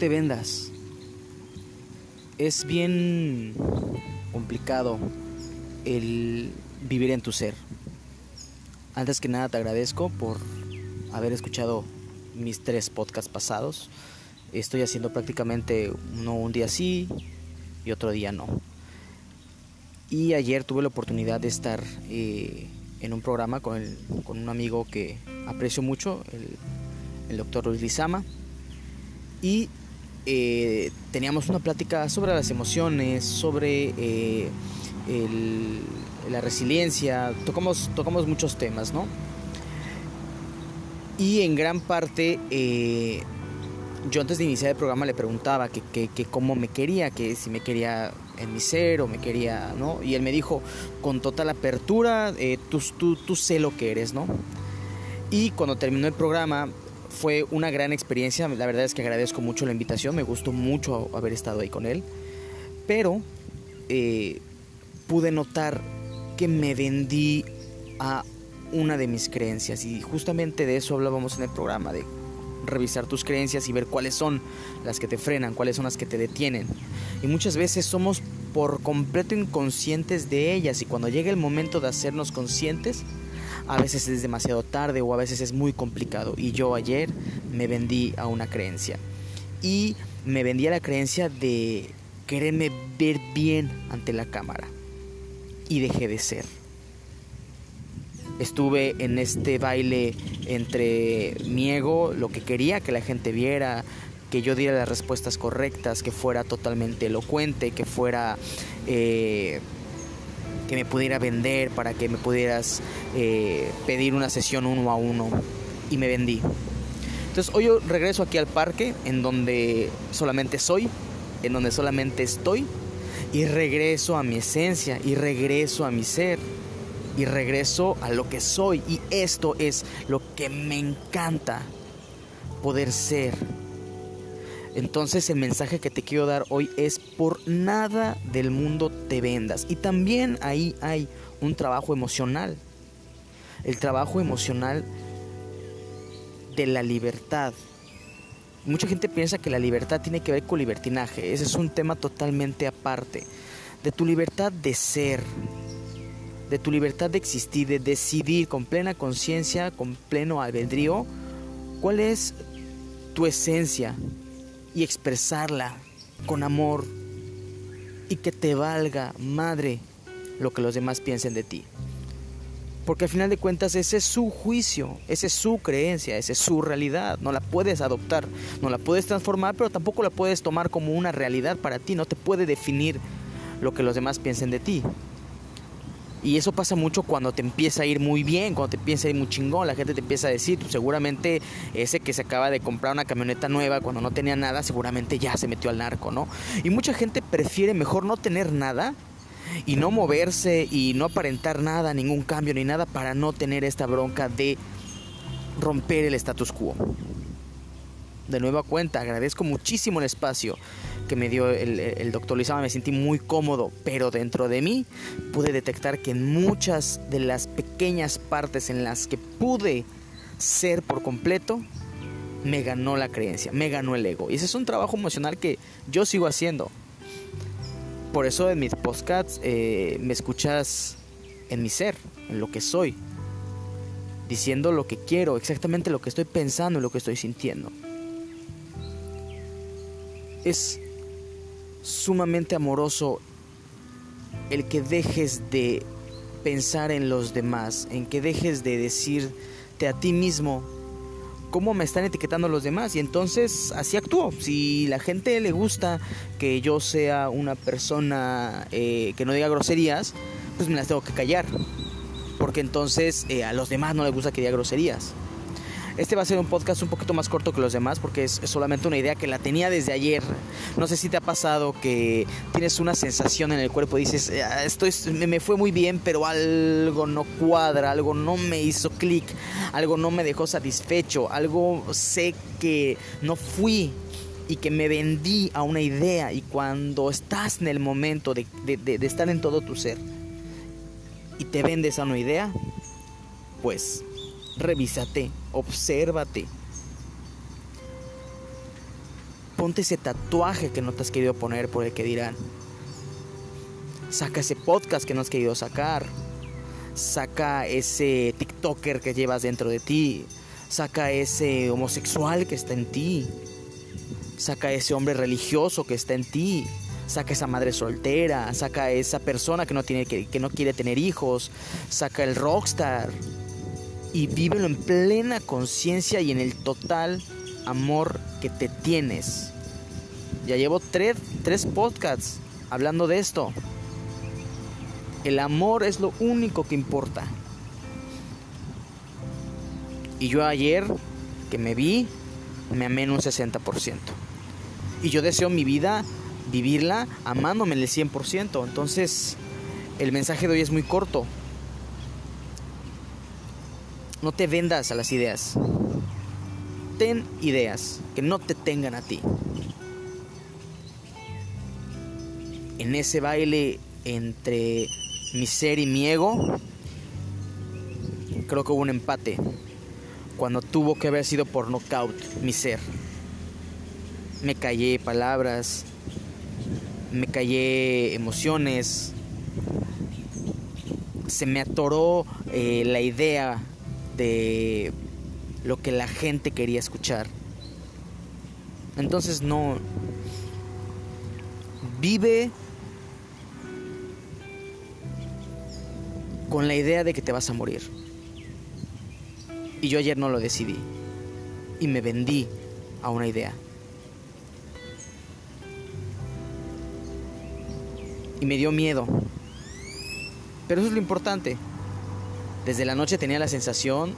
te vendas. Es bien complicado el vivir en tu ser. Antes que nada te agradezco por haber escuchado mis tres podcasts pasados. Estoy haciendo prácticamente uno un día sí y otro día no. Y ayer tuve la oportunidad de estar eh, en un programa con, con, un amigo que aprecio mucho, el, el doctor Luis Lizama. Y eh, teníamos una plática sobre las emociones, sobre eh, la resiliencia, tocamos, tocamos muchos temas, ¿no? Y en gran parte, eh, yo antes de iniciar el programa le preguntaba que, que, cómo me quería, que si me quería en mi ser o me quería, ¿no? Y él me dijo, con total apertura, tú, tú, tú sé lo que eres, ¿no? Y cuando terminó el programa, fue una gran experiencia, la verdad es que agradezco mucho la invitación, me gustó mucho haber estado ahí con él, pero eh, pude notar que me vendí a una de mis creencias y justamente de eso hablábamos en el programa, de revisar tus creencias y ver cuáles son las que te frenan, cuáles son las que te detienen. Y muchas veces somos por completo inconscientes de ellas y cuando llega el momento de hacernos conscientes, a veces es demasiado tarde o a veces es muy complicado. Y yo ayer me vendí a una creencia. Y me vendí a la creencia de quererme ver bien ante la cámara. Y dejé de ser. Estuve en este baile entre mi ego, lo que quería que la gente viera, que yo diera las respuestas correctas, que fuera totalmente elocuente, que fuera... Eh, que me pudiera vender, para que me pudieras eh, pedir una sesión uno a uno. Y me vendí. Entonces hoy yo regreso aquí al parque, en donde solamente soy, en donde solamente estoy, y regreso a mi esencia, y regreso a mi ser, y regreso a lo que soy. Y esto es lo que me encanta, poder ser entonces el mensaje que te quiero dar hoy es por nada del mundo te vendas. Y también ahí hay un trabajo emocional. El trabajo emocional de la libertad. Mucha gente piensa que la libertad tiene que ver con libertinaje. Ese es un tema totalmente aparte. De tu libertad de ser, de tu libertad de existir, de decidir con plena conciencia, con pleno albedrío, cuál es tu esencia, y expresarla con amor y que te valga, madre, lo que los demás piensen de ti. Porque al final de cuentas ese es su juicio, esa es su creencia, esa es su realidad. No la puedes adoptar, no la puedes transformar, pero tampoco la puedes tomar como una realidad para ti. No te puede definir lo que los demás piensen de ti. Y eso pasa mucho cuando te empieza a ir muy bien, cuando te empieza a ir muy chingón, la gente te empieza a decir, seguramente ese que se acaba de comprar una camioneta nueva cuando no tenía nada, seguramente ya se metió al narco, ¿no? Y mucha gente prefiere mejor no tener nada y no moverse y no aparentar nada, ningún cambio ni nada para no tener esta bronca de romper el status quo. De nueva cuenta, agradezco muchísimo el espacio que me dio el, doctor Lizama, me sentí muy cómodo, pero dentro de mí pude detectar que en muchas de las pequeñas partes en las que pude ser por completo, me ganó la creencia, me ganó el ego. Y ese es un trabajo emocional que yo sigo haciendo. Por eso en mis podcasts eh, me escuchas en mi ser, en lo que soy, diciendo lo que quiero, exactamente lo que estoy pensando y lo que estoy sintiendo. Es sumamente amoroso el que dejes de pensar en los demás, en que dejes de decirte a ti mismo cómo me están etiquetando los demás y entonces así actúo. Si la gente le gusta que yo sea una persona eh, que no diga groserías, pues me las tengo que callar. Porque entonces eh, a los demás no les gusta que diga groserías. Este va a ser un podcast un poquito más corto que los demás porque es, solamente una idea que la tenía desde ayer. No sé si te ha pasado que tienes una sensación en el cuerpo y dices, ah, esto me fue muy bien, pero algo no cuadra, algo no me hizo clic, algo no me dejó satisfecho, algo sé que no fui y que me vendí a una idea y cuando estás en el momento de, de estar en todo tu ser y te vendes a una idea, pues revísate, obsérvate. Ponte ese tatuaje que no te has querido poner por el que dirán. Saca ese podcast que no has querido sacar. Saca ese TikToker que llevas dentro de ti. Saca ese homosexual que está en ti. Saca ese hombre religioso que está en ti. Saca esa madre soltera. Saca esa persona que no, tiene, que, que no quiere tener hijos. Saca el rockstar. Y vívelo en plena conciencia y en el total amor que te tienes. Ya llevo tres, tres podcasts hablando de esto. El amor es lo único que importa. Y yo ayer que me vi, me amé en un 60%. Y yo deseo mi vida vivirla amándome en el 100%. Entonces, el mensaje de hoy es muy corto. No te vendas a las ideas. Ten ideas que no te tengan a ti. En ese baile entre mi ser y mi ego, creo que hubo un empate. Cuando tuvo que haber sido por knockout mi ser. Me callé palabras, me callé emociones, se me atoró eh, la idea de lo que la gente quería escuchar. Entonces no... Vive con la idea de que te vas a morir. Y yo ayer no lo decidí. Y me vendí a una idea. Y me dio miedo. Pero eso es lo importante. Desde la noche tenía la sensación,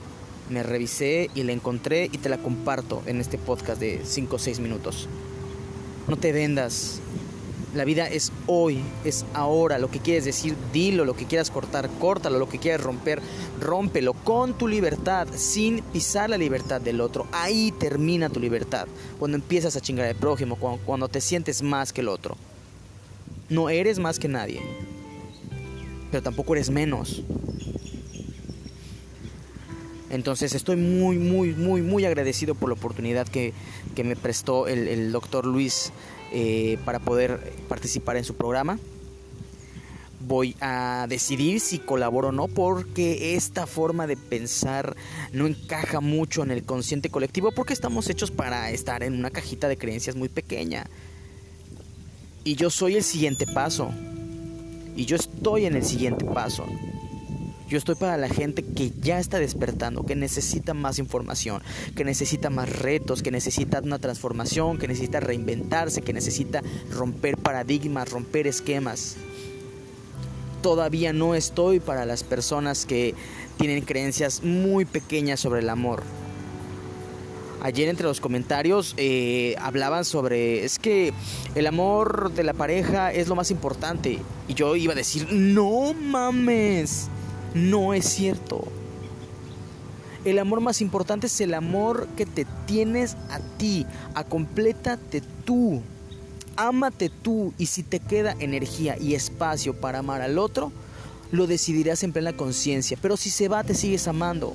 me revisé y la encontré y te la comparto en este podcast de 5 o 6 minutos. No te vendas la vida es hoy, es ahora. Lo que quieres decir, dilo. Lo que quieras cortar, córtalo. Lo que quieras romper, rómpelo con tu libertad, sin pisar la libertad del otro. Ahí termina tu libertad. Cuando empiezas a chingar al prójimo, cuando, cuando te sientes más que el otro. No eres más que nadie. Pero tampoco eres menos. Entonces estoy muy, muy, muy, muy agradecido por la oportunidad que, que me prestó el, doctor Luis eh, para poder participar en su programa. Voy a decidir si colaboro o no porque esta forma de pensar no encaja mucho en el consciente colectivo porque estamos hechos para estar en una cajita de creencias muy pequeña. Y yo soy el siguiente paso. Y yo estoy en el siguiente paso. Yo estoy para la gente que ya está despertando, que necesita más información, que necesita más retos, que necesita una transformación, que necesita reinventarse, que necesita romper paradigmas, romper esquemas. Todavía no estoy para las personas que tienen creencias muy pequeñas sobre el amor. Ayer entre los comentarios eh, hablaban sobre, es que el amor de la pareja es lo más importante. Y yo iba a decir, no mames. No es cierto. El amor más importante es el amor que te tienes a ti. Acomplétate tú. Ámate tú. Y si te queda energía y espacio para amar al otro, lo decidirás en plena conciencia. Pero si se va, te sigues amando.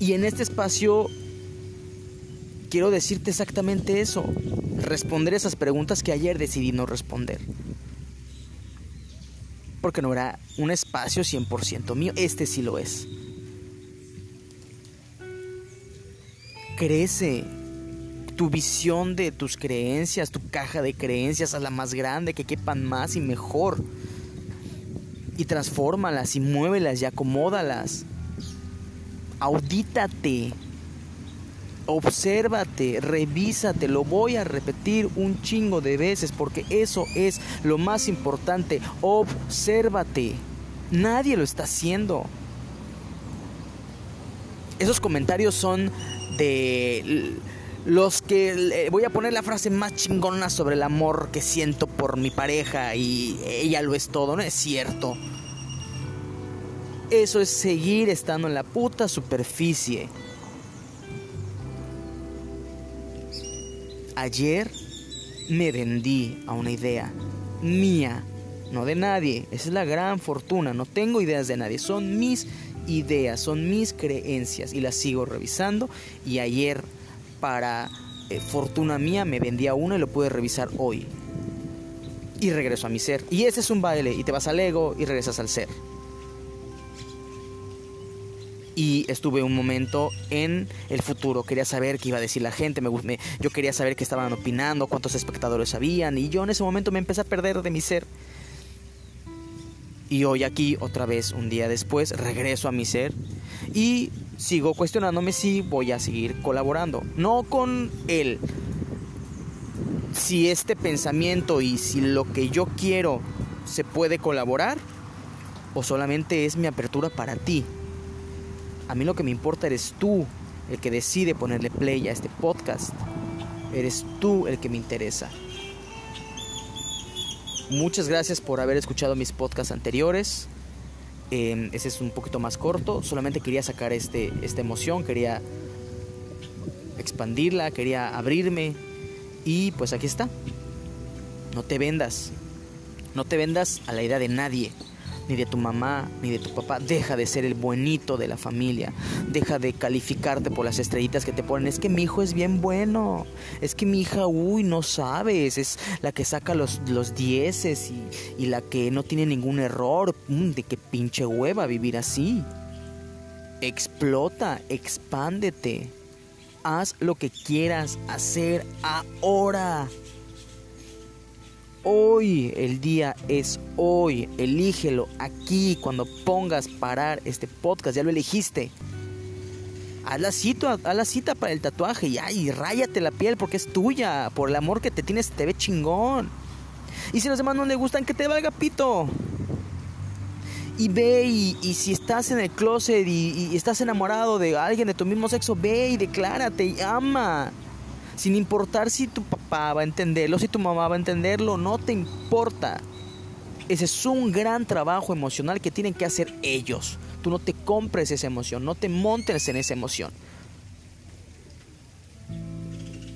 Y en este espacio quiero decirte exactamente eso. Responder esas preguntas que ayer decidí no responder porque no era un espacio 100% mío, este sí lo es. Crece tu visión de tus creencias, tu caja de creencias a la más grande, que quepan más y mejor. Y transfórmalas y muévelas y acomódalas. Audítate obsérvate, revísate, lo voy a repetir un chingo de veces porque eso es lo más importante, obsérvate. Nadie lo está haciendo. Esos comentarios son de los que voy a poner la frase más chingona sobre el amor que siento por mi pareja y ella lo es todo, no es cierto. Eso es seguir estando en la puta superficie. Ayer me vendí a una idea mía, no de nadie. Esa es la gran fortuna. No tengo ideas de nadie, son mis ideas, son mis creencias y las sigo revisando. Y ayer, para eh, fortuna mía, me vendía una y lo pude revisar hoy. Y regreso a mi ser. Y ese es un baile. Y te vas al ego y regresas al ser y estuve un momento en el futuro. Quería saber qué iba a decir la gente, me, yo quería saber qué estaban opinando, cuántos espectadores habían y yo en ese momento me empecé a perder de mi ser. Y hoy aquí, otra vez, un día después, regreso a mi ser y sigo cuestionándome si voy a seguir colaborando. No con él. Si este pensamiento y si lo que yo quiero se puede colaborar o solamente es mi apertura para ti. A mí lo que me importa eres tú, el que decide ponerle play a este podcast. Eres tú el que me interesa. Muchas gracias por haber escuchado mis podcasts anteriores. Eh, ese es un poquito más corto. Solamente quería sacar este, esta emoción, quería expandirla, quería abrirme. Y pues aquí está. No te vendas. No te vendas a la idea de nadie ni de tu mamá, ni de tu papá. Deja de ser el buenito de la familia. Deja de calificarte por las estrellitas que te ponen. Es que mi hijo es bien bueno. Es que mi hija, uy, no sabes. Es la que saca los, los dieces y, y la que no tiene ningún error. Mm, de qué pinche hueva vivir así. Explota, expándete. Haz lo que quieras hacer ahora. Hoy, el día es hoy. Elígelo aquí cuando pongas parar este podcast. Ya lo elegiste. Haz la cita, haz la cita para el tatuaje y, ay, la piel porque es tuya. Por el amor que te tienes, te ve chingón. Y si los demás no le gustan, que te valga pito. Y ve y, si estás en el closet y, y estás enamorado de alguien de tu mismo sexo, ve y declárate y ama sin importar si tu papá va a entenderlo, si tu mamá va a entenderlo, no te importa. Ese es un gran trabajo emocional que tienen que hacer ellos. Tú no te compres esa emoción, no te montes en esa emoción.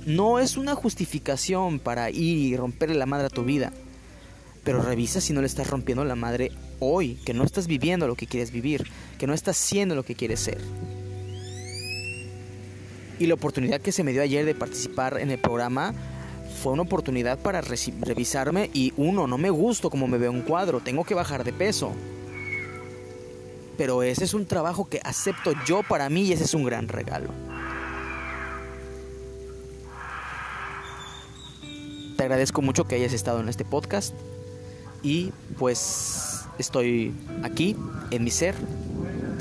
No es una justificación para ir y romperle la madre a tu vida. Pero revisa si no le estás rompiendo la madre hoy, que no estás viviendo lo que quieres vivir, que no estás siendo lo que quieres ser. Y la oportunidad que se me dio ayer de participar en el programa fue una oportunidad para revisarme y uno, no me gusto como me veo un cuadro, tengo que bajar de peso. Pero ese es un trabajo que acepto yo para mí y ese es un gran regalo. Te agradezco mucho que hayas estado en este podcast y pues estoy aquí en mi ser,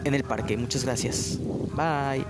en el parque. Muchas gracias. Bye.